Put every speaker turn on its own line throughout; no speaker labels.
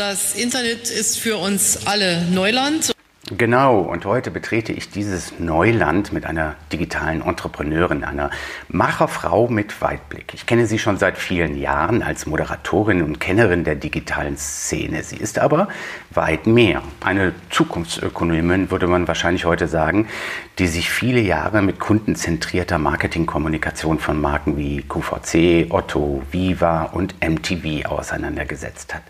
Das Internet ist für uns alle Neuland.
Genau, und heute betrete ich dieses Neuland mit einer digitalen Entrepreneurin, einer Macherfrau mit Weitblick. Ich kenne sie schon seit vielen Jahren als Moderatorin und Kennerin der digitalen Szene. Sie ist aber weit mehr. Eine Zukunftsökonomin würde man wahrscheinlich heute sagen, die sich viele Jahre mit kundenzentrierter Marketingkommunikation von Marken wie QVC, Otto, Viva und MTV auseinandergesetzt hat.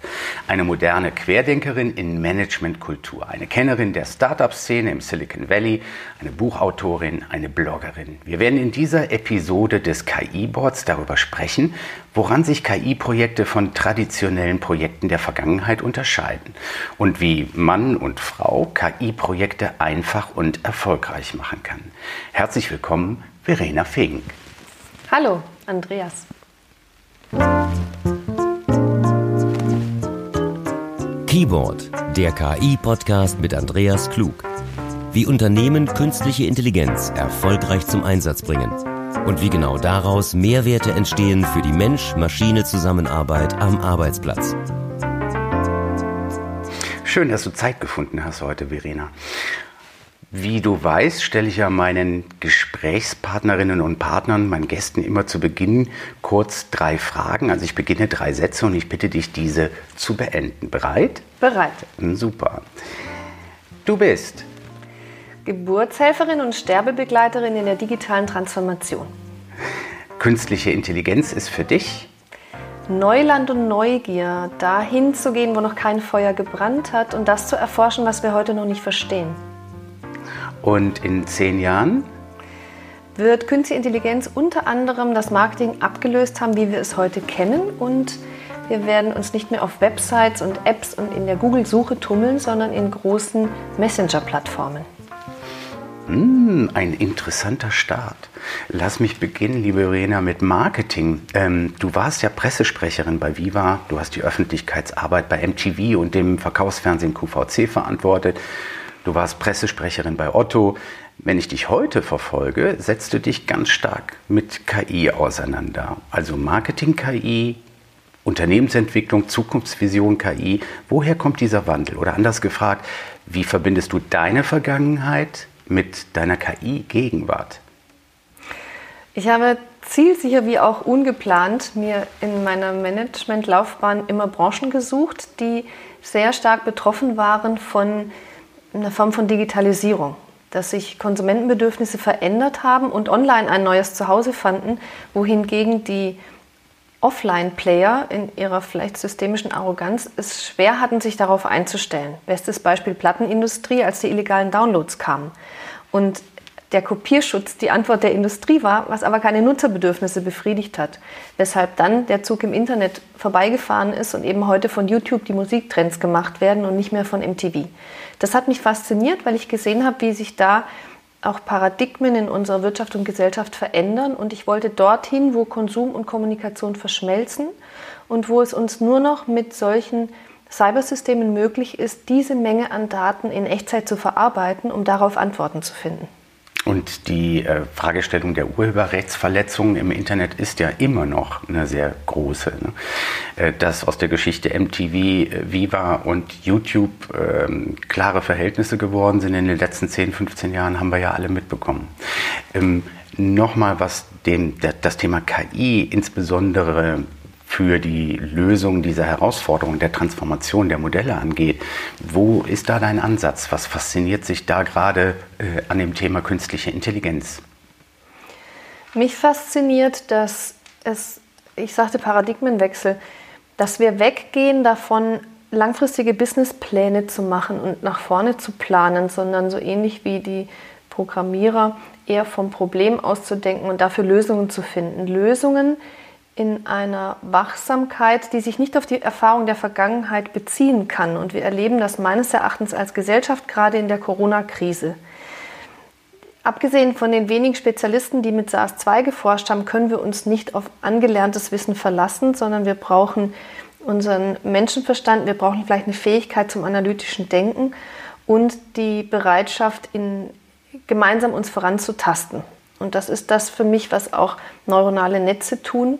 Eine moderne Querdenkerin in Managementkultur, eine Kennerin der Startup-Szene im Silicon Valley, eine Buchautorin, eine Bloggerin. Wir werden in dieser Episode des KI-Boards darüber sprechen, woran sich KI-Projekte von traditionellen Projekten der Vergangenheit unterscheiden und wie Mann und Frau KI-Projekte einfach und erfolgreich machen kann. Herzlich willkommen, Verena Fink.
Hallo, Andreas.
Keyboard, der KI-Podcast mit Andreas Klug. Wie Unternehmen künstliche Intelligenz erfolgreich zum Einsatz bringen und wie genau daraus Mehrwerte entstehen für die Mensch-Maschine-Zusammenarbeit am Arbeitsplatz.
Schön, dass du Zeit gefunden hast heute, Verena. Wie du weißt, stelle ich ja meinen Gesprächspartnerinnen und Partnern, meinen Gästen immer zu Beginn kurz drei Fragen. Also ich beginne drei Sätze und ich bitte dich, diese zu beenden. Bereit?
Bereit.
Hm, super. Du bist
Geburtshelferin und Sterbebegleiterin in der digitalen Transformation.
Künstliche Intelligenz ist für dich
Neuland und Neugier, dahin zu gehen, wo noch kein Feuer gebrannt hat und das zu erforschen, was wir heute noch nicht verstehen.
Und in zehn Jahren?
Wird Künstliche Intelligenz unter anderem das Marketing abgelöst haben, wie wir es heute kennen und wir werden uns nicht mehr auf Websites und Apps und in der Google-Suche tummeln, sondern in großen Messenger-Plattformen.
Hm, ein interessanter Start. Lass mich beginnen, liebe Verena, mit Marketing. Ähm, du warst ja Pressesprecherin bei Viva, du hast die Öffentlichkeitsarbeit bei MTV und dem Verkaufsfernsehen QVC verantwortet. Du warst Pressesprecherin bei Otto. Wenn ich dich heute verfolge, setzt du dich ganz stark mit KI auseinander. Also Marketing-KI, Unternehmensentwicklung, Zukunftsvision KI. Woher kommt dieser Wandel? Oder anders gefragt, wie verbindest du deine Vergangenheit mit deiner KI-Gegenwart?
Ich habe zielsicher wie auch ungeplant mir in meiner Managementlaufbahn immer Branchen gesucht, die sehr stark betroffen waren von eine Form von Digitalisierung, dass sich Konsumentenbedürfnisse verändert haben und online ein neues Zuhause fanden, wohingegen die Offline-Player in ihrer vielleicht systemischen Arroganz es schwer hatten, sich darauf einzustellen. Bestes Beispiel Plattenindustrie, als die illegalen Downloads kamen. Und der Kopierschutz die Antwort der Industrie war, was aber keine Nutzerbedürfnisse befriedigt hat. Weshalb dann der Zug im Internet vorbeigefahren ist und eben heute von YouTube die Musiktrends gemacht werden und nicht mehr von MTV. Das hat mich fasziniert, weil ich gesehen habe, wie sich da auch Paradigmen in unserer Wirtschaft und Gesellschaft verändern. Und ich wollte dorthin, wo Konsum und Kommunikation verschmelzen und wo es uns nur noch mit solchen Cybersystemen möglich ist, diese Menge an Daten in Echtzeit zu verarbeiten, um darauf Antworten zu finden.
Und die äh, Fragestellung der Urheberrechtsverletzungen im Internet ist ja immer noch eine sehr große. Ne? Äh, dass aus der Geschichte MTV, äh, Viva und YouTube ähm, klare Verhältnisse geworden sind in den letzten 10, 15 Jahren, haben wir ja alle mitbekommen. Ähm, Nochmal, was dem, das Thema KI insbesondere für die Lösung dieser Herausforderung der Transformation der Modelle angeht. Wo ist da dein Ansatz? Was fasziniert sich da gerade äh, an dem Thema künstliche Intelligenz?
Mich fasziniert, dass es, ich sagte Paradigmenwechsel, dass wir weggehen davon, langfristige Businesspläne zu machen und nach vorne zu planen, sondern so ähnlich wie die Programmierer eher vom Problem auszudenken und dafür Lösungen zu finden. Lösungen, in einer Wachsamkeit, die sich nicht auf die Erfahrung der Vergangenheit beziehen kann. Und wir erleben das meines Erachtens als Gesellschaft gerade in der Corona-Krise. Abgesehen von den wenigen Spezialisten, die mit SARS-2 geforscht haben, können wir uns nicht auf angelerntes Wissen verlassen, sondern wir brauchen unseren Menschenverstand, wir brauchen vielleicht eine Fähigkeit zum analytischen Denken und die Bereitschaft, in, gemeinsam uns voranzutasten. Und das ist das für mich, was auch neuronale Netze tun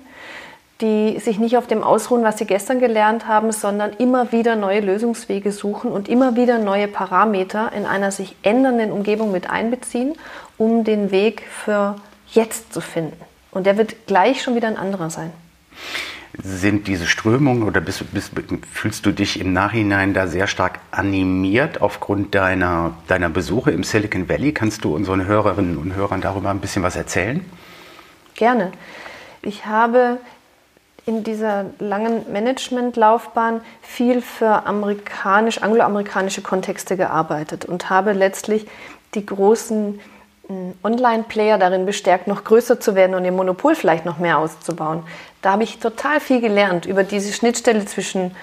die sich nicht auf dem ausruhen, was sie gestern gelernt haben, sondern immer wieder neue Lösungswege suchen und immer wieder neue Parameter in einer sich ändernden Umgebung mit einbeziehen, um den Weg für jetzt zu finden. Und der wird gleich schon wieder ein anderer sein.
Sind diese Strömungen oder bist, bist, fühlst du dich im Nachhinein da sehr stark animiert aufgrund deiner, deiner Besuche im Silicon Valley? Kannst du unseren Hörerinnen und Hörern darüber ein bisschen was erzählen?
Gerne. Ich habe in dieser langen Managementlaufbahn viel für amerikanisch, angloamerikanische Kontexte gearbeitet und habe letztlich die großen Online-Player darin bestärkt, noch größer zu werden und ihr Monopol vielleicht noch mehr auszubauen. Da habe ich total viel gelernt über diese Schnittstelle zwischen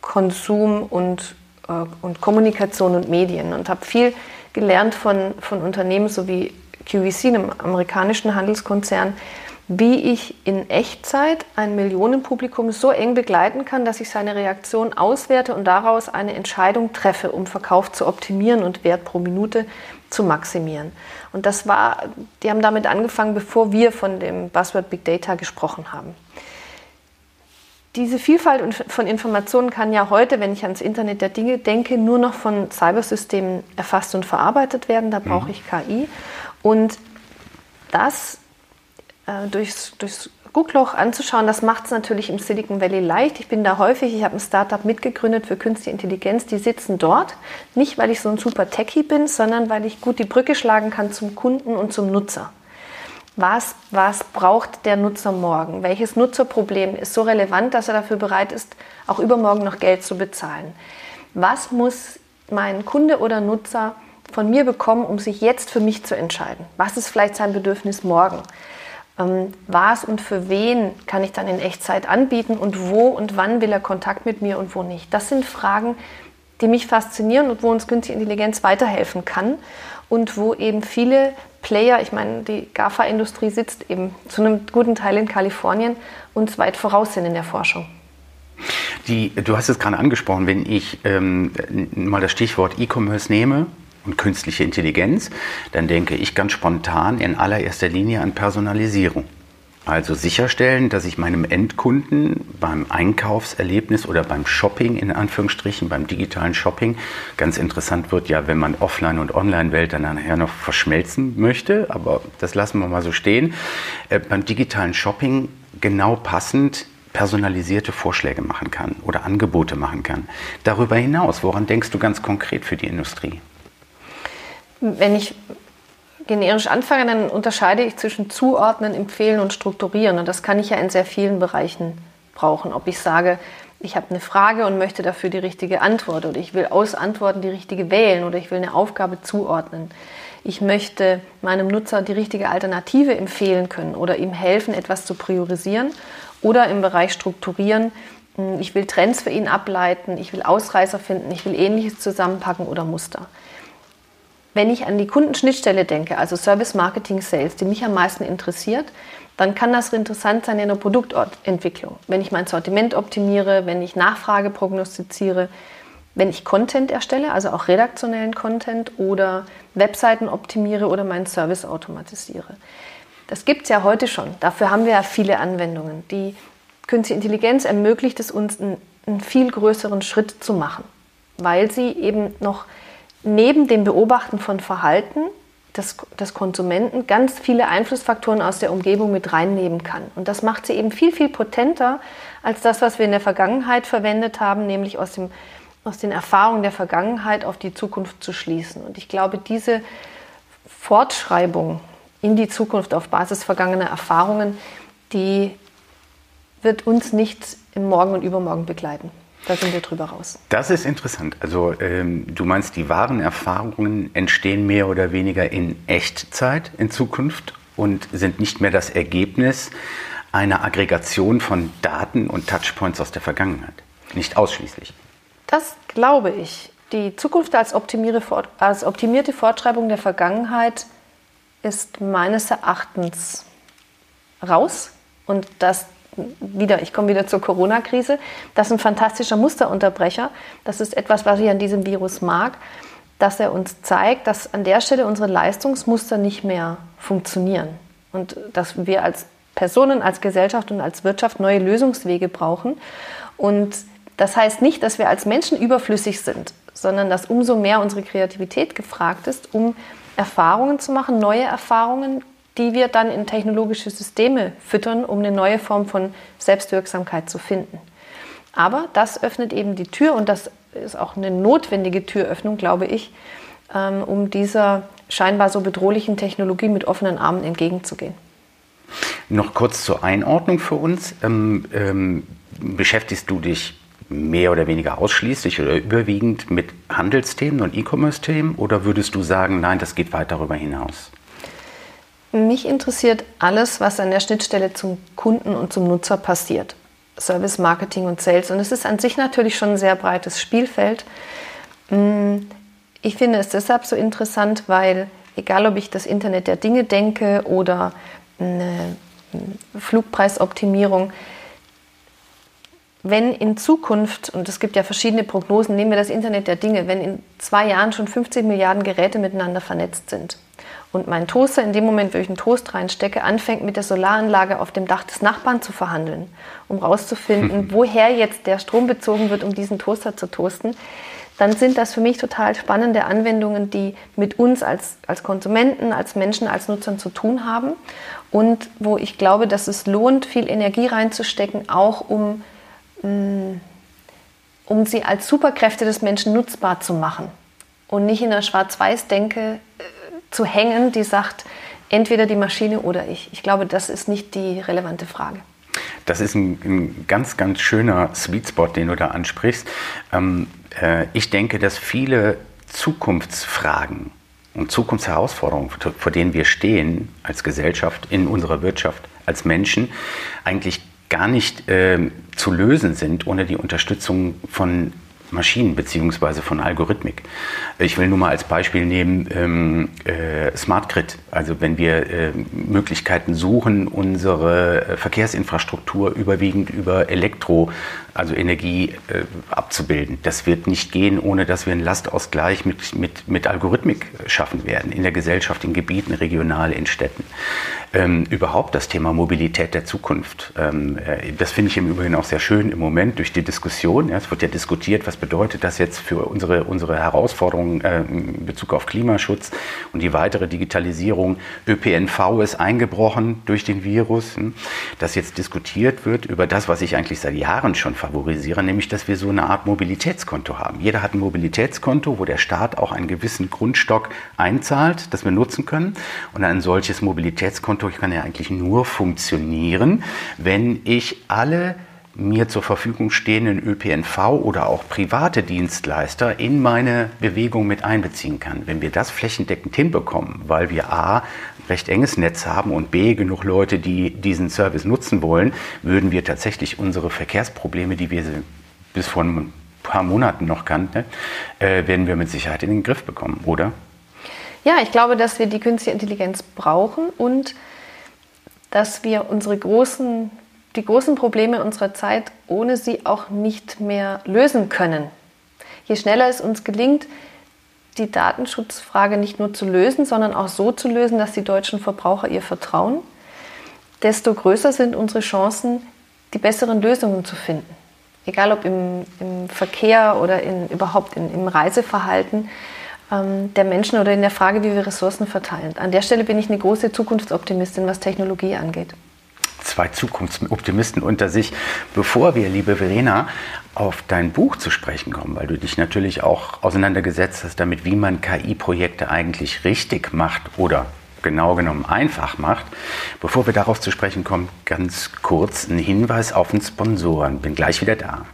Konsum und, äh, und Kommunikation und Medien und habe viel gelernt von, von Unternehmen so wie QVC, einem amerikanischen Handelskonzern, wie ich in Echtzeit ein Millionenpublikum so eng begleiten kann, dass ich seine Reaktion auswerte und daraus eine Entscheidung treffe, um Verkauf zu optimieren und Wert pro Minute zu maximieren. Und das war, die haben damit angefangen, bevor wir von dem Buzzword Big Data gesprochen haben. Diese Vielfalt von Informationen kann ja heute, wenn ich ans Internet der Dinge denke, nur noch von Cybersystemen erfasst und verarbeitet werden. Da brauche mhm. ich KI. Und das äh, durchs, durchs Guckloch anzuschauen, das macht es natürlich im Silicon Valley leicht. Ich bin da häufig, ich habe ein Startup mitgegründet für künstliche Intelligenz, die sitzen dort. Nicht, weil ich so ein super Techie bin, sondern weil ich gut die Brücke schlagen kann zum Kunden und zum Nutzer. Was, was braucht der Nutzer morgen? Welches Nutzerproblem ist so relevant, dass er dafür bereit ist, auch übermorgen noch Geld zu bezahlen? Was muss mein Kunde oder Nutzer von mir bekommen, um sich jetzt für mich zu entscheiden? Was ist vielleicht sein Bedürfnis morgen? Ähm, was und für wen kann ich dann in Echtzeit anbieten und wo und wann will er Kontakt mit mir und wo nicht. Das sind Fragen, die mich faszinieren und wo uns künstliche Intelligenz weiterhelfen kann und wo eben viele Player, ich meine, die GAFA-Industrie sitzt eben zu einem guten Teil in Kalifornien, uns weit voraus sind in der Forschung.
Die, du hast es gerade angesprochen, wenn ich ähm, mal das Stichwort E-Commerce nehme, und künstliche Intelligenz, dann denke ich ganz spontan in allererster Linie an Personalisierung. Also sicherstellen, dass ich meinem Endkunden beim Einkaufserlebnis oder beim Shopping, in Anführungsstrichen, beim digitalen Shopping, ganz interessant wird ja, wenn man Offline- und Online-Welt dann nachher noch verschmelzen möchte, aber das lassen wir mal so stehen, äh, beim digitalen Shopping genau passend personalisierte Vorschläge machen kann oder Angebote machen kann. Darüber hinaus, woran denkst du ganz konkret für die Industrie?
Wenn ich generisch anfange, dann unterscheide ich zwischen Zuordnen, Empfehlen und Strukturieren. Und das kann ich ja in sehr vielen Bereichen brauchen. Ob ich sage, ich habe eine Frage und möchte dafür die richtige Antwort oder ich will aus Antworten die richtige wählen oder ich will eine Aufgabe zuordnen. Ich möchte meinem Nutzer die richtige Alternative empfehlen können oder ihm helfen, etwas zu priorisieren oder im Bereich Strukturieren. Hm, ich will Trends für ihn ableiten, ich will Ausreißer finden, ich will Ähnliches zusammenpacken oder Muster. Wenn ich an die Kundenschnittstelle denke, also Service Marketing Sales, die mich am meisten interessiert, dann kann das interessant sein in der Produktentwicklung. Wenn ich mein Sortiment optimiere, wenn ich Nachfrage prognostiziere, wenn ich Content erstelle, also auch redaktionellen Content oder Webseiten optimiere oder meinen Service automatisiere. Das gibt es ja heute schon. Dafür haben wir ja viele Anwendungen. Die Künstliche Intelligenz ermöglicht es uns, einen, einen viel größeren Schritt zu machen, weil sie eben noch neben dem Beobachten von Verhalten des, des, Konsumenten ganz viele Einflussfaktoren aus der Umgebung mit reinnehmen kann. Und das macht sie eben viel, viel potenter als das, was wir in der Vergangenheit verwendet haben, nämlich aus, dem, aus den Erfahrungen der Vergangenheit auf die Zukunft zu schließen. Und ich glaube, diese Fortschreibung in die Zukunft auf Basis vergangener Erfahrungen, die wird uns nicht im Morgen und übermorgen begleiten. Da sind wir drüber raus.
Das ist interessant. Also ähm, du meinst, die wahren Erfahrungen entstehen mehr oder weniger in Echtzeit in Zukunft und sind nicht mehr das Ergebnis einer Aggregation von Daten und Touchpoints aus der Vergangenheit. Nicht ausschließlich.
Das glaube ich. Die Zukunft als, als optimierte Fortschreibung der Vergangenheit ist meines Erachtens raus. Und das wieder, ich komme wieder zur Corona-Krise. Das ist ein fantastischer Musterunterbrecher. Das ist etwas, was ich an diesem Virus mag, dass er uns zeigt, dass an der Stelle unsere Leistungsmuster nicht mehr funktionieren und dass wir als Personen, als Gesellschaft und als Wirtschaft neue Lösungswege brauchen. Und das heißt nicht, dass wir als Menschen überflüssig sind, sondern dass umso mehr unsere Kreativität gefragt ist, um Erfahrungen zu machen, neue Erfahrungen, die wir dann in technologische Systeme füttern, um eine neue Form von Selbstwirksamkeit zu finden. Aber das öffnet eben die Tür und das ist auch eine notwendige Türöffnung, glaube ich, ähm, um dieser scheinbar so bedrohlichen Technologie mit offenen Armen entgegenzugehen.
Noch kurz zur Einordnung für uns. Ähm, ähm, beschäftigst du dich mehr oder weniger ausschließlich oder überwiegend mit Handelsthemen und E-Commerce-Themen oder würdest du sagen, nein, das geht weit darüber hinaus?
Mich interessiert alles, was an der Schnittstelle zum Kunden und zum Nutzer passiert. Service, Marketing und Sales. Und es ist an sich natürlich schon ein sehr breites Spielfeld. Mm, ich finde es deshalb so interessant, weil egal ob ich das Internet der Dinge denke oder eine Flugpreisoptimierung, wenn in Zukunft, und es gibt ja verschiedene Prognosen, nehmen wir das Internet der Dinge, wenn in zwei Jahren schon 50 Milliarden Geräte miteinander vernetzt sind und mein Toaster in dem Moment, wo ich einen Toast reinstecke, anfängt mit der Solaranlage auf dem Dach des Nachbarn zu verhandeln, um herauszufinden, woher jetzt der Strom bezogen wird, um diesen Toaster zu toasten, dann sind das für mich total spannende Anwendungen, die mit uns als, als Konsumenten, als Menschen, als Nutzern zu tun haben und wo ich glaube, dass es lohnt, viel Energie reinzustecken, auch um, mm, um sie als Superkräfte des Menschen nutzbar zu machen und nicht in der Schwarz-Weiß-Denke äh, zu hängen, die sagt, entweder die Maschine oder ich. Ich glaube, das ist nicht die relevante Frage.
Das ist ein, ein ganz, ganz schöner Sweet Spot, den du da ansprichst. Ähm, äh, ich denke, dass viele Zukunftsfragen und Zukunftsherausforderungen, vor denen wir stehen als Gesellschaft, in unserer Wirtschaft, als Menschen, eigentlich gar nicht äh, zu lösen sind ohne die Unterstützung von Maschinen beziehungsweise von Algorithmik. Ich will nur mal als Beispiel nehmen ähm, äh, Smart Grid. Also wenn wir äh, Möglichkeiten suchen, unsere äh, Verkehrsinfrastruktur überwiegend über Elektro, also Energie äh, abzubilden. Das wird nicht gehen, ohne dass wir einen Lastausgleich mit, mit, mit Algorithmik schaffen werden in der Gesellschaft, in Gebieten, regional, in Städten ähm, überhaupt das Thema Mobilität der Zukunft. Ähm, äh, das finde ich im Übrigen auch sehr schön im Moment durch die Diskussion. Ja, es wird ja diskutiert, was bedeutet das jetzt für unsere, unsere Herausforderungen äh, in Bezug auf Klimaschutz und die weitere Digitalisierung. ÖPNV ist eingebrochen durch den Virus, hm, dass jetzt diskutiert wird über das, was ich eigentlich seit Jahren schon favorisiere, nämlich dass wir so eine Art Mobilitätskonto haben. Jeder hat ein Mobilitätskonto, wo der Staat auch einen gewissen Grundstock einzahlt, das wir nutzen können. Und ein solches Mobilitätskonto Konto kann ja eigentlich nur funktionieren, wenn ich alle mir zur Verfügung stehenden ÖPNV oder auch private Dienstleister in meine Bewegung mit einbeziehen kann. Wenn wir das flächendeckend hinbekommen, weil wir A, recht enges Netz haben und B, genug Leute, die diesen Service nutzen wollen, würden wir tatsächlich unsere Verkehrsprobleme, die wir bis vor ein paar Monaten noch kannten, äh, werden wir mit Sicherheit in den Griff bekommen, oder?
Ja, ich glaube, dass wir die künstliche Intelligenz brauchen und dass wir unsere großen, die großen Probleme unserer Zeit ohne sie auch nicht mehr lösen können. Je schneller es uns gelingt, die Datenschutzfrage nicht nur zu lösen, sondern auch so zu lösen, dass die deutschen Verbraucher ihr vertrauen, desto größer sind unsere Chancen, die besseren Lösungen zu finden. Egal ob im, im Verkehr oder in, überhaupt in, im Reiseverhalten ähm, der Menschen oder in der Frage, wie wir Ressourcen verteilen. An der Stelle bin ich eine große Zukunftsoptimistin, was Technologie angeht.
Zwei Zukunftsoptimisten unter sich. Bevor wir, liebe Verena, auf dein Buch zu sprechen kommen, weil du dich natürlich auch auseinandergesetzt hast damit, wie man KI-Projekte eigentlich richtig macht oder genau genommen einfach macht. Bevor wir darauf zu sprechen kommen, ganz kurz ein Hinweis auf den Sponsoren. Bin gleich wieder da.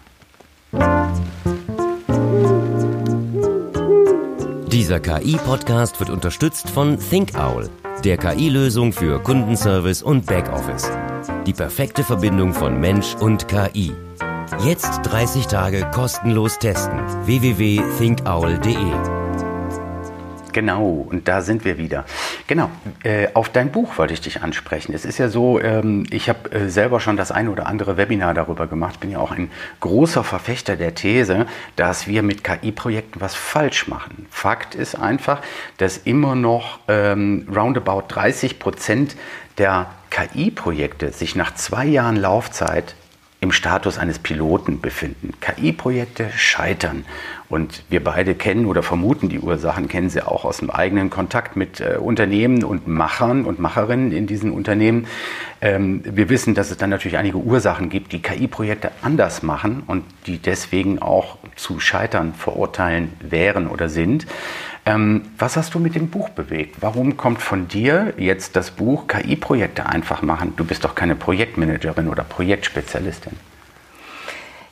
Dieser KI-Podcast wird unterstützt von ThinkOwl, der KI-Lösung für Kundenservice und Backoffice. Die perfekte Verbindung von Mensch und KI. Jetzt 30 Tage kostenlos testen. www.thinkowl.de
Genau, und da sind wir wieder. Genau, äh, auf dein Buch wollte ich dich ansprechen. Es ist ja so, ähm, ich habe äh, selber schon das ein oder andere Webinar darüber gemacht, bin ja auch ein großer Verfechter der These, dass wir mit KI-Projekten was falsch machen. Fakt ist einfach, dass immer noch ähm, roundabout 30 Prozent der KI-Projekte sich nach zwei Jahren Laufzeit im Status eines Piloten befinden. KI-Projekte scheitern. Und wir beide kennen oder vermuten die Ursachen, kennen sie auch aus dem eigenen Kontakt mit äh, Unternehmen und Machern und Macherinnen in diesen Unternehmen. Ähm, wir wissen, dass es dann natürlich einige Ursachen gibt, die KI-Projekte anders machen und die deswegen auch zu Scheitern verurteilen wären oder sind. Ähm, was hast du mit dem Buch bewegt? Warum kommt von dir jetzt das Buch KI-Projekte einfach machen? Du bist doch keine Projektmanagerin oder Projektspezialistin.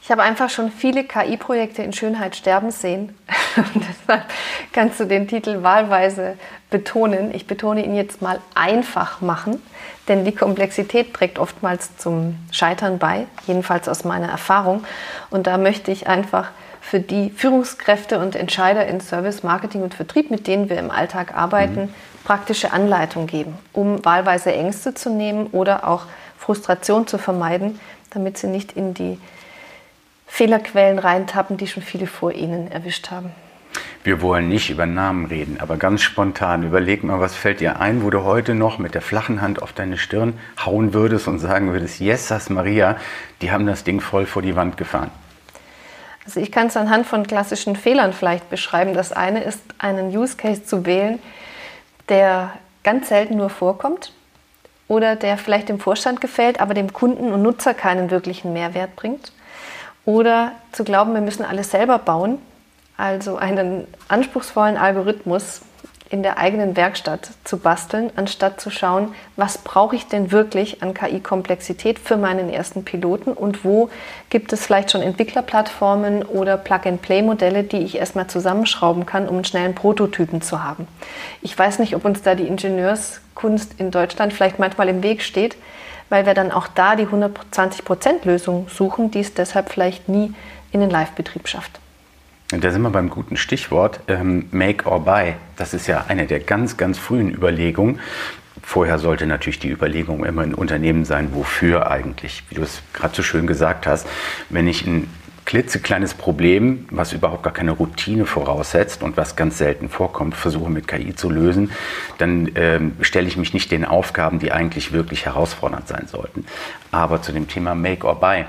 Ich habe einfach schon viele KI-Projekte in Schönheit sterben sehen. deshalb kannst du den Titel wahlweise betonen. Ich betone ihn jetzt mal einfach machen, denn die Komplexität trägt oftmals zum Scheitern bei, jedenfalls aus meiner Erfahrung. Und da möchte ich einfach für die Führungskräfte und Entscheider in Service, Marketing und Vertrieb, mit denen wir im Alltag arbeiten, mhm. praktische Anleitung geben, um wahlweise Ängste zu nehmen oder auch Frustration zu vermeiden, damit sie nicht in die Fehlerquellen reintappen, die schon viele vor ihnen erwischt haben.
Wir wollen nicht über Namen reden, aber ganz spontan überleg mal, was fällt dir ein, wo du heute noch mit der flachen Hand auf deine Stirn hauen würdest und sagen würdest, yes, Maria, die haben das Ding voll vor die Wand gefahren.
Also ich kann es anhand von klassischen Fehlern vielleicht beschreiben. Das eine ist, einen Use Case zu wählen, der ganz selten nur vorkommt oder der vielleicht dem Vorstand gefällt, aber dem Kunden und Nutzer keinen wirklichen Mehrwert bringt. Oder zu glauben, wir müssen alles selber bauen, also einen anspruchsvollen Algorithmus, in der eigenen Werkstatt zu basteln, anstatt zu schauen, was brauche ich denn wirklich an KI-Komplexität für meinen ersten Piloten und wo gibt es vielleicht schon Entwicklerplattformen oder Plug-and-Play-Modelle, die ich erstmal zusammenschrauben kann, um einen schnellen Prototypen zu haben. Ich weiß nicht, ob uns da die Ingenieurskunst in Deutschland vielleicht manchmal im Weg steht, weil wir dann auch da die 120%-Lösung suchen, die es deshalb vielleicht nie in den Live-Betrieb schafft.
Da sind wir beim guten Stichwort ähm, Make or Buy. Das ist ja eine der ganz, ganz frühen Überlegungen. Vorher sollte natürlich die Überlegung immer in Unternehmen sein, wofür eigentlich, wie du es gerade so schön gesagt hast. Wenn ich ein klitzekleines Problem, was überhaupt gar keine Routine voraussetzt und was ganz selten vorkommt, versuche mit KI zu lösen, dann ähm, stelle ich mich nicht den Aufgaben, die eigentlich wirklich herausfordernd sein sollten. Aber zu dem Thema Make or Buy.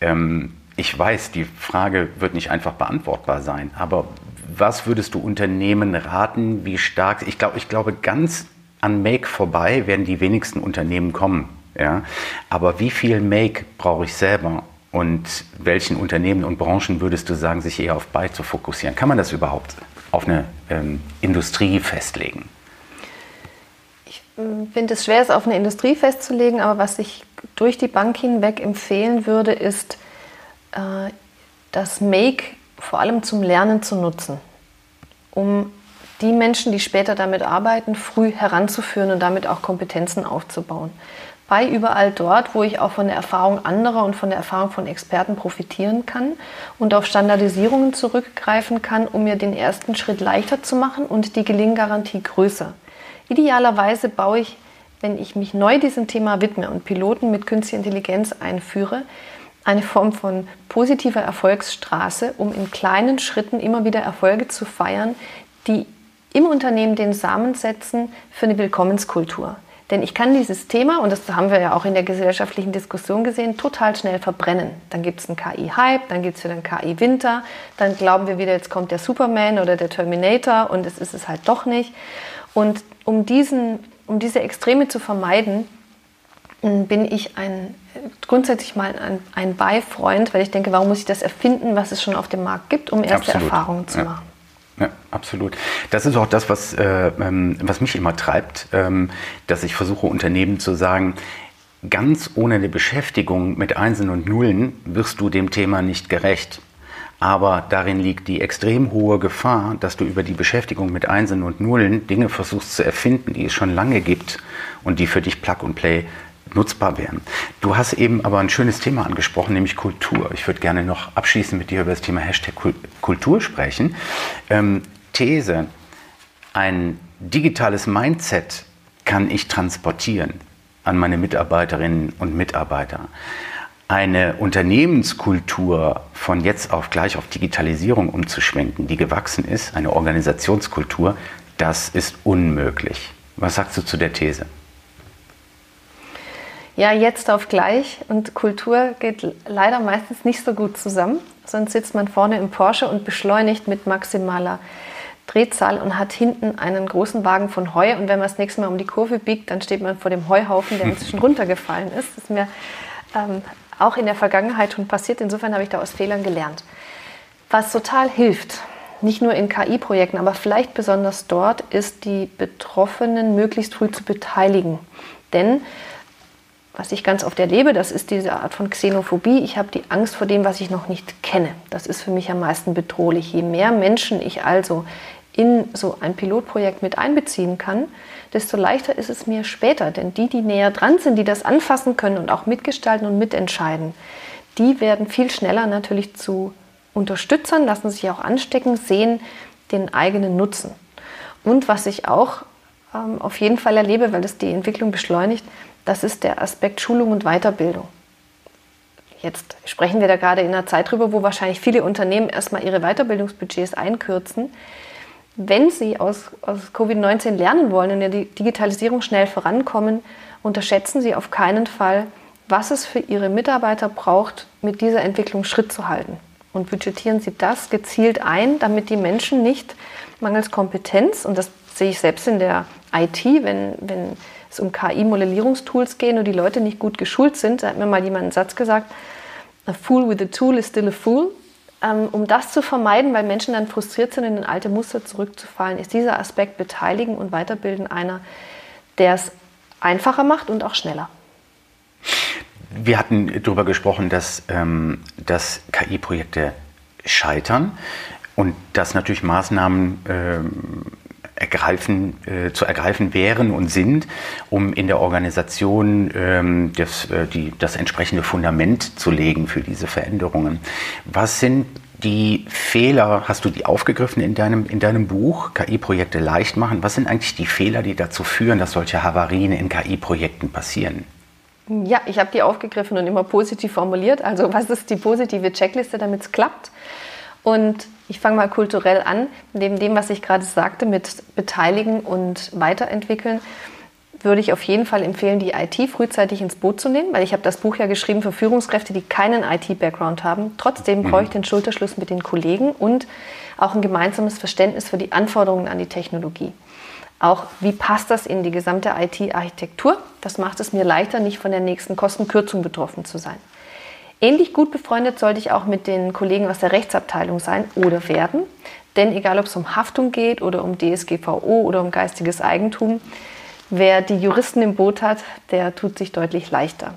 Ähm, ich weiß, die Frage wird nicht einfach beantwortbar sein, aber was würdest du Unternehmen raten, wie stark, ich, glaub, ich glaube, ganz an Make vorbei werden die wenigsten Unternehmen kommen. Ja? Aber wie viel Make brauche ich selber? Und welchen Unternehmen und Branchen würdest du sagen, sich eher auf Buy zu fokussieren? Kann man das überhaupt auf eine ähm, Industrie festlegen?
Ich äh, finde es schwer, es auf eine Industrie festzulegen, aber was ich durch die Bank hinweg empfehlen würde, ist, äh, das Make vor allem zum Lernen zu nutzen, um die Menschen, die später damit arbeiten, früh heranzuführen und damit auch Kompetenzen aufzubauen. Bei überall dort, wo ich auch von der Erfahrung anderer und von der Erfahrung von Experten profitieren kann und auf Standardisierungen zurückgreifen kann, um mir den ersten Schritt leichter zu machen und die Gelinggarantie größer. Idealerweise baue ich, wenn ich mich neu diesem Thema widme und Piloten mit künstlicher Intelligenz einführe, eine Form von positiver Erfolgsstraße, um in kleinen Schritten immer wieder Erfolge zu feiern, die im Unternehmen den Samen setzen für eine Willkommenskultur. Denn ich kann dieses Thema, und das haben wir ja auch in der gesellschaftlichen Diskussion gesehen, total schnell verbrennen. Dann gibt es einen KI-Hype, dann gibt es wieder einen KI-Winter, dann glauben wir wieder, jetzt kommt der Superman oder der Terminator und es ist es halt doch nicht. Und um, diesen, um diese Extreme zu vermeiden, bin ich ein, grundsätzlich mal ein, ein Beifreund, weil ich denke, warum muss ich das erfinden, was es schon auf dem Markt gibt, um erste Absolut. Erfahrungen zu ja. machen.
Ja, absolut. Das ist auch das, was, äh, ähm, was mich immer treibt, ähm, dass ich versuche, Unternehmen zu sagen, ganz ohne eine Beschäftigung mit Einsen und Nullen wirst du dem Thema nicht gerecht. Aber darin liegt die extrem hohe Gefahr, dass du über die Beschäftigung mit Einsen und Nullen Dinge versuchst zu erfinden, die es schon lange gibt und die für dich Plug and Play nutzbar wären. Du hast eben aber ein schönes Thema angesprochen, nämlich Kultur. Ich würde gerne noch abschließend mit dir über das Thema Hashtag Kultur sprechen. Ähm, These, ein digitales Mindset kann ich transportieren an meine Mitarbeiterinnen und Mitarbeiter? Eine Unternehmenskultur von jetzt auf gleich auf Digitalisierung umzuschwenken, die gewachsen ist, eine Organisationskultur, das ist unmöglich. Was sagst du zu der These?
Ja, jetzt auf gleich und Kultur geht leider meistens nicht so gut zusammen. Sonst sitzt man vorne im Porsche und beschleunigt mit maximaler Drehzahl und hat hinten einen großen Wagen von Heu. Und wenn man das nächste Mal um die Kurve biegt, dann steht man vor dem Heuhaufen, der inzwischen runtergefallen ist. Das ist mir ähm, auch in der Vergangenheit schon passiert. Insofern habe ich da aus Fehlern gelernt. Was total hilft, nicht nur in KI-Projekten, aber vielleicht besonders dort, ist die Betroffenen möglichst früh zu beteiligen. Denn was ich ganz oft erlebe, das ist diese Art von Xenophobie. Ich habe die Angst vor dem, was ich noch nicht kenne. Das ist für mich am meisten bedrohlich. Je mehr Menschen ich also in so ein Pilotprojekt mit einbeziehen kann, desto leichter ist es mir später. Denn die, die näher dran sind, die das anfassen können und auch mitgestalten und mitentscheiden, die werden viel schneller natürlich zu Unterstützern, lassen sich auch anstecken, sehen den eigenen Nutzen. Und was ich auch ähm, auf jeden Fall erlebe, weil das die Entwicklung beschleunigt, das ist der Aspekt Schulung und Weiterbildung. Jetzt sprechen wir da gerade in einer Zeit drüber, wo wahrscheinlich viele Unternehmen erstmal ihre Weiterbildungsbudgets einkürzen. Wenn sie aus, aus Covid-19 lernen wollen und in der Digitalisierung schnell vorankommen, unterschätzen sie auf keinen Fall, was es für ihre Mitarbeiter braucht, mit dieser Entwicklung Schritt zu halten. Und budgetieren sie das gezielt ein, damit die Menschen nicht mangels Kompetenz, und das sehe ich selbst in der IT, wenn, wenn es um KI-Modellierungstools geht und die Leute nicht gut geschult sind, da hat mir mal jemand einen Satz gesagt, a fool with a tool is still a fool. Ähm, um das zu vermeiden, weil Menschen dann frustriert sind, in alte Muster zurückzufallen, ist dieser Aspekt Beteiligen und Weiterbilden einer, der es einfacher macht und auch schneller.
Wir hatten darüber gesprochen, dass, ähm, dass KI-Projekte scheitern und dass natürlich Maßnahmen ähm, ergreifen, äh, zu ergreifen wären und sind, um in der Organisation ähm, das, äh, die, das entsprechende Fundament zu legen für diese Veränderungen. Was sind die Fehler, hast du die aufgegriffen in deinem, in deinem Buch, KI-Projekte leicht machen? Was sind eigentlich die Fehler, die dazu führen, dass solche Havarien in KI-Projekten passieren?
Ja, ich habe die aufgegriffen und immer positiv formuliert. Also was ist die positive Checkliste, damit es klappt? Und ich fange mal kulturell an. Neben dem, was ich gerade sagte, mit beteiligen und weiterentwickeln, würde ich auf jeden Fall empfehlen, die IT frühzeitig ins Boot zu nehmen, weil ich habe das Buch ja geschrieben für Führungskräfte, die keinen IT-Background haben. Trotzdem mhm. brauche ich den Schulterschluss mit den Kollegen und auch ein gemeinsames Verständnis für die Anforderungen an die Technologie. Auch wie passt das in die gesamte IT-Architektur? Das macht es mir leichter, nicht von der nächsten Kostenkürzung betroffen zu sein. Ähnlich gut befreundet sollte ich auch mit den Kollegen aus der Rechtsabteilung sein oder werden. Denn egal, ob es um Haftung geht oder um DSGVO oder um geistiges Eigentum, wer die Juristen im Boot hat, der tut sich deutlich leichter.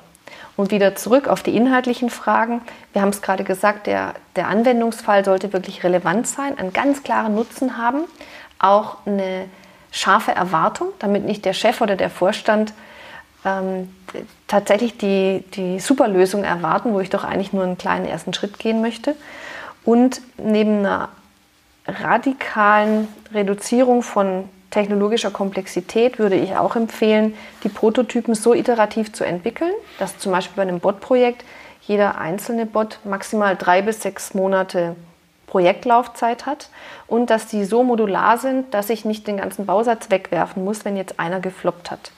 Und wieder zurück auf die inhaltlichen Fragen. Wir haben es gerade gesagt, der, der Anwendungsfall sollte wirklich relevant sein, einen ganz klaren Nutzen haben, auch eine scharfe Erwartung, damit nicht der Chef oder der Vorstand ähm, tatsächlich die, die Superlösung erwarten, wo ich doch eigentlich nur einen kleinen ersten Schritt gehen möchte. Und neben einer radikalen Reduzierung von technologischer Komplexität würde ich auch empfehlen, die Prototypen so iterativ zu entwickeln, dass zum Beispiel bei einem Bot-Projekt jeder einzelne Bot maximal drei bis sechs Monate Projektlaufzeit hat und dass die so modular sind, dass ich nicht den ganzen Bausatz wegwerfen muss, wenn jetzt einer gefloppt hat.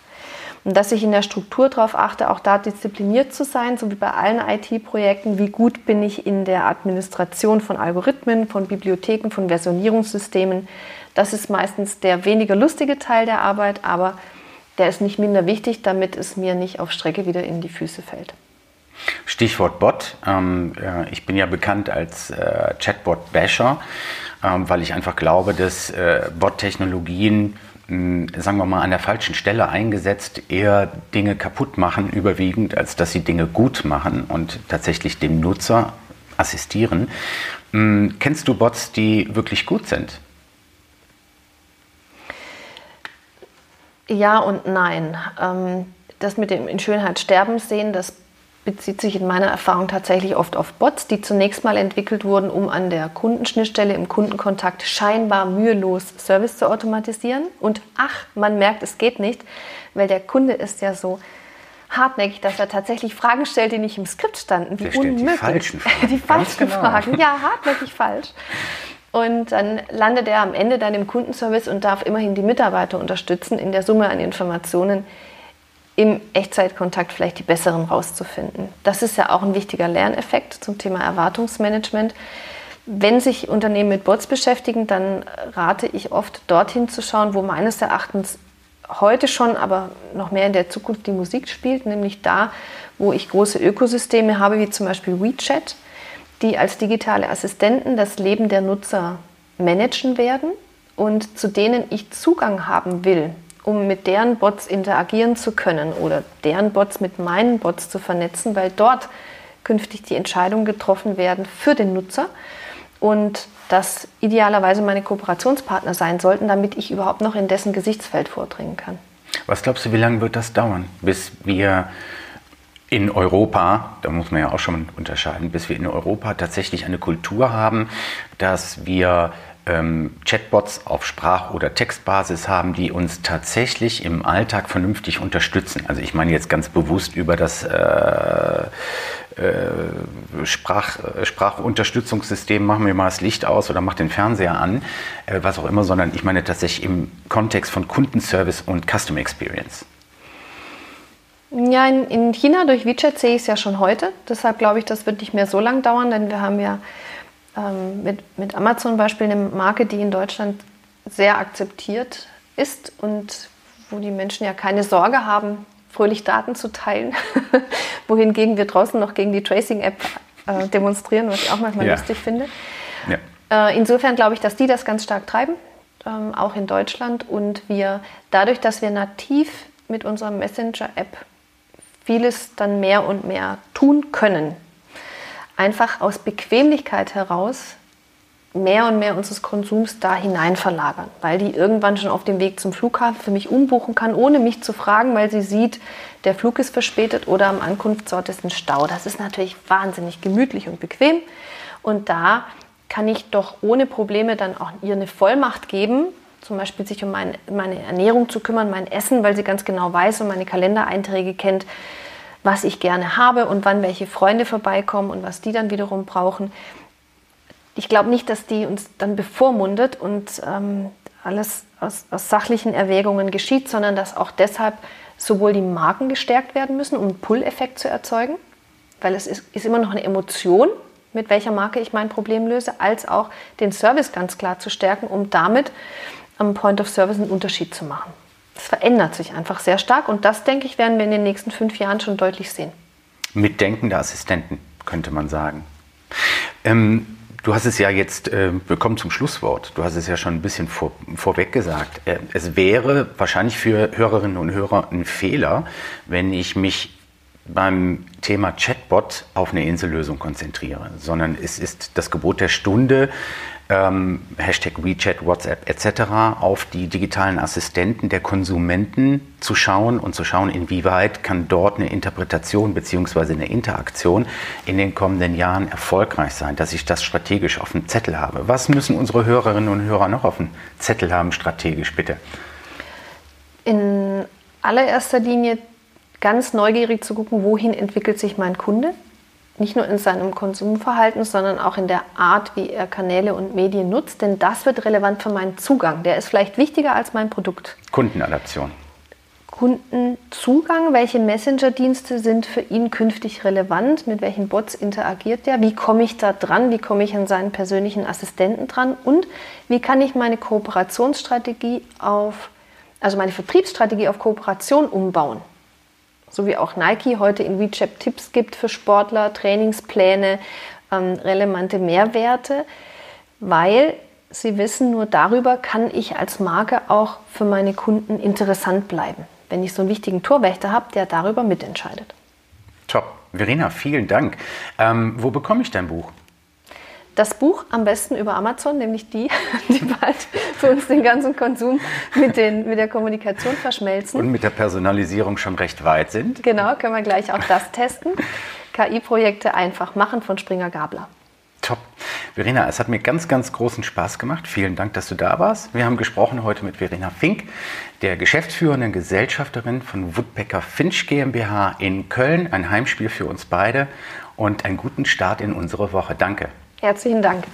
Und dass ich in der Struktur darauf achte, auch da diszipliniert zu sein, so wie bei allen IT-Projekten. Wie gut bin ich in der Administration von Algorithmen, von Bibliotheken, von Versionierungssystemen? Das ist meistens der weniger lustige Teil der Arbeit, aber der ist nicht minder wichtig, damit es mir nicht auf Strecke wieder in die Füße fällt.
Stichwort Bot. Ähm, äh, ich bin ja bekannt als äh, Chatbot-Basher, ähm, weil ich einfach glaube, dass äh, Bot-Technologien sagen wir mal, an der falschen Stelle eingesetzt, eher Dinge kaputt machen, überwiegend, als dass sie Dinge gut machen und tatsächlich dem Nutzer assistieren. Kennst du Bots, die wirklich gut sind?
Ja und nein. Ähm, das mit dem in Schönheit sterben sehen, das bezieht sich in meiner Erfahrung tatsächlich oft auf Bots, die zunächst mal entwickelt wurden, um an der Kundenschnittstelle im Kundenkontakt scheinbar mühelos Service zu automatisieren. Und ach, man merkt, es geht nicht, weil der Kunde ist ja so hartnäckig, dass er tatsächlich Fragen stellt, die nicht im Skript standen.
Wie unmöglich. Die falschen Fragen.
Die falschen genau. Fragen. Ja, hartnäckig falsch. Und dann landet er am Ende dann im Kundenservice und darf immerhin die Mitarbeiter unterstützen, in der Summe an Informationen im Echtzeitkontakt vielleicht die besseren rauszufinden. Das ist ja auch ein wichtiger Lerneffekt zum Thema Erwartungsmanagement. Wenn sich Unternehmen mit Bots beschäftigen, dann rate ich oft dorthin zu schauen, wo meines Erachtens heute schon, aber noch mehr in der Zukunft die Musik spielt, nämlich da, wo ich große Ökosysteme habe, wie zum Beispiel WeChat, die als digitale Assistenten das Leben der Nutzer managen werden und zu denen ich Zugang haben will, um mit deren Bots interagieren zu können oder deren Bots mit meinen Bots zu vernetzen, weil dort künftig die Entscheidungen getroffen werden für den Nutzer und das idealerweise meine Kooperationspartner sein sollten, damit ich überhaupt noch in dessen Gesichtsfeld vordringen kann.
Was glaubst du, wie lange wird das dauern, bis wir in Europa, da muss man ja auch schon unterscheiden, bis wir in Europa tatsächlich eine Kultur haben, dass wir ähm, Chatbots auf Sprach- oder Textbasis haben, die uns tatsächlich im Alltag vernünftig unterstützen. Also ich meine jetzt ganz bewusst über das äh, äh, Sprach, Sprachunterstützungssystem, machen wir mal das Licht aus oder mach den Fernseher an, äh, was auch immer, sondern ich meine tatsächlich im Kontext von Kundenservice und Custom Experience.
Ja, in, in China durch WeChat sehe ich es ja schon heute. Deshalb glaube ich, das wird nicht mehr so lang dauern, denn wir haben ja ähm, mit, mit Amazon Beispiel eine Marke, die in Deutschland sehr akzeptiert ist und wo die Menschen ja keine Sorge haben, fröhlich Daten zu teilen, wohingegen wir draußen noch gegen die Tracing-App äh, demonstrieren, was ich auch manchmal ja. lustig finde. Ja. Äh, insofern glaube ich, dass die das ganz stark treiben, ähm, auch in Deutschland, und wir dadurch, dass wir nativ mit unserer Messenger-App vieles dann mehr und mehr tun können, einfach aus Bequemlichkeit heraus mehr und mehr unseres Konsums da hinein verlagern, weil die irgendwann schon auf dem Weg zum Flughafen für mich umbuchen kann, ohne mich zu fragen, weil sie sieht, der Flug ist verspätet oder am Ankunftsort ist ein Stau. Das ist natürlich wahnsinnig gemütlich und bequem und da kann ich doch ohne Probleme dann auch ihr eine Vollmacht geben, zum Beispiel sich um mein, meine Ernährung zu kümmern, mein Essen, weil sie ganz genau weiß und meine Kalendereinträge kennt, was ich gerne habe und wann welche Freunde vorbeikommen und was die dann wiederum brauchen. Ich glaube nicht, dass die uns dann bevormundet und ähm, alles aus, aus, sachlichen Erwägungen geschieht, sondern dass auch deshalb sowohl die Marken gestärkt werden müssen, um einen Pull-Effekt zu erzeugen, weil es ist, ist immer noch eine Emotion, mit welcher Marke ich mein Problem löse, als auch den Service ganz klar zu stärken, um damit am Point of Service einen Unterschied zu machen. Es verändert sich einfach sehr stark und das, denke ich, werden wir in den nächsten fünf Jahren schon deutlich sehen.
Mitdenkende Assistenten, könnte man sagen. Ähm, du hast es ja jetzt, äh, wir kommen zum Schlusswort, du hast es ja schon ein bisschen vor, vorweg gesagt. Äh, es wäre wahrscheinlich für Hörerinnen und Hörer ein Fehler, wenn ich mich beim Thema Chatbot auf eine Insellösung konzentriere, sondern es ist das Gebot der Stunde, ähm, Hashtag WeChat, WhatsApp etc. auf die digitalen Assistenten der Konsumenten zu schauen und zu schauen, inwieweit kann dort eine Interpretation bzw. eine Interaktion in den kommenden Jahren erfolgreich sein, dass ich das strategisch auf dem Zettel habe. Was müssen unsere Hörerinnen und Hörer noch auf dem Zettel haben, strategisch bitte?
In allererster Linie ganz neugierig zu gucken, wohin entwickelt sich mein Kunde nicht nur in seinem Konsumverhalten, sondern auch in der Art, wie er Kanäle und Medien nutzt, denn das wird relevant für meinen Zugang. Der ist vielleicht wichtiger als mein Produkt.
Kundenadaption.
Kundenzugang, welche Messenger-Dienste sind für ihn künftig relevant, mit welchen Bots interagiert er, wie komme ich da dran, wie komme ich an seinen persönlichen Assistenten dran und wie kann ich meine Kooperationsstrategie auf, also meine Vertriebsstrategie auf Kooperation umbauen so wie auch Nike heute in WeChat Tipps gibt für Sportler, Trainingspläne, ähm, relevante Mehrwerte, weil sie wissen, nur darüber kann ich als Marke auch für meine Kunden interessant bleiben, wenn ich so einen wichtigen Torwächter habe, der darüber mitentscheidet.
Top. Verena, vielen Dank. Ähm, wo bekomme ich dein Buch?
Das Buch am besten über Amazon, nämlich die, die bald für uns den ganzen Konsum mit, den, mit der Kommunikation verschmelzen.
Und mit der Personalisierung schon recht weit sind.
Genau, können wir gleich auch das testen. KI-Projekte einfach machen von Springer Gabler.
Top. Verena, es hat mir ganz, ganz großen Spaß gemacht. Vielen Dank, dass du da warst. Wir haben gesprochen heute mit Verena Fink, der geschäftsführenden Gesellschafterin von Woodpecker Finch GmbH in Köln. Ein Heimspiel für uns beide und einen guten Start in unsere Woche. Danke.
Herzlichen Dank.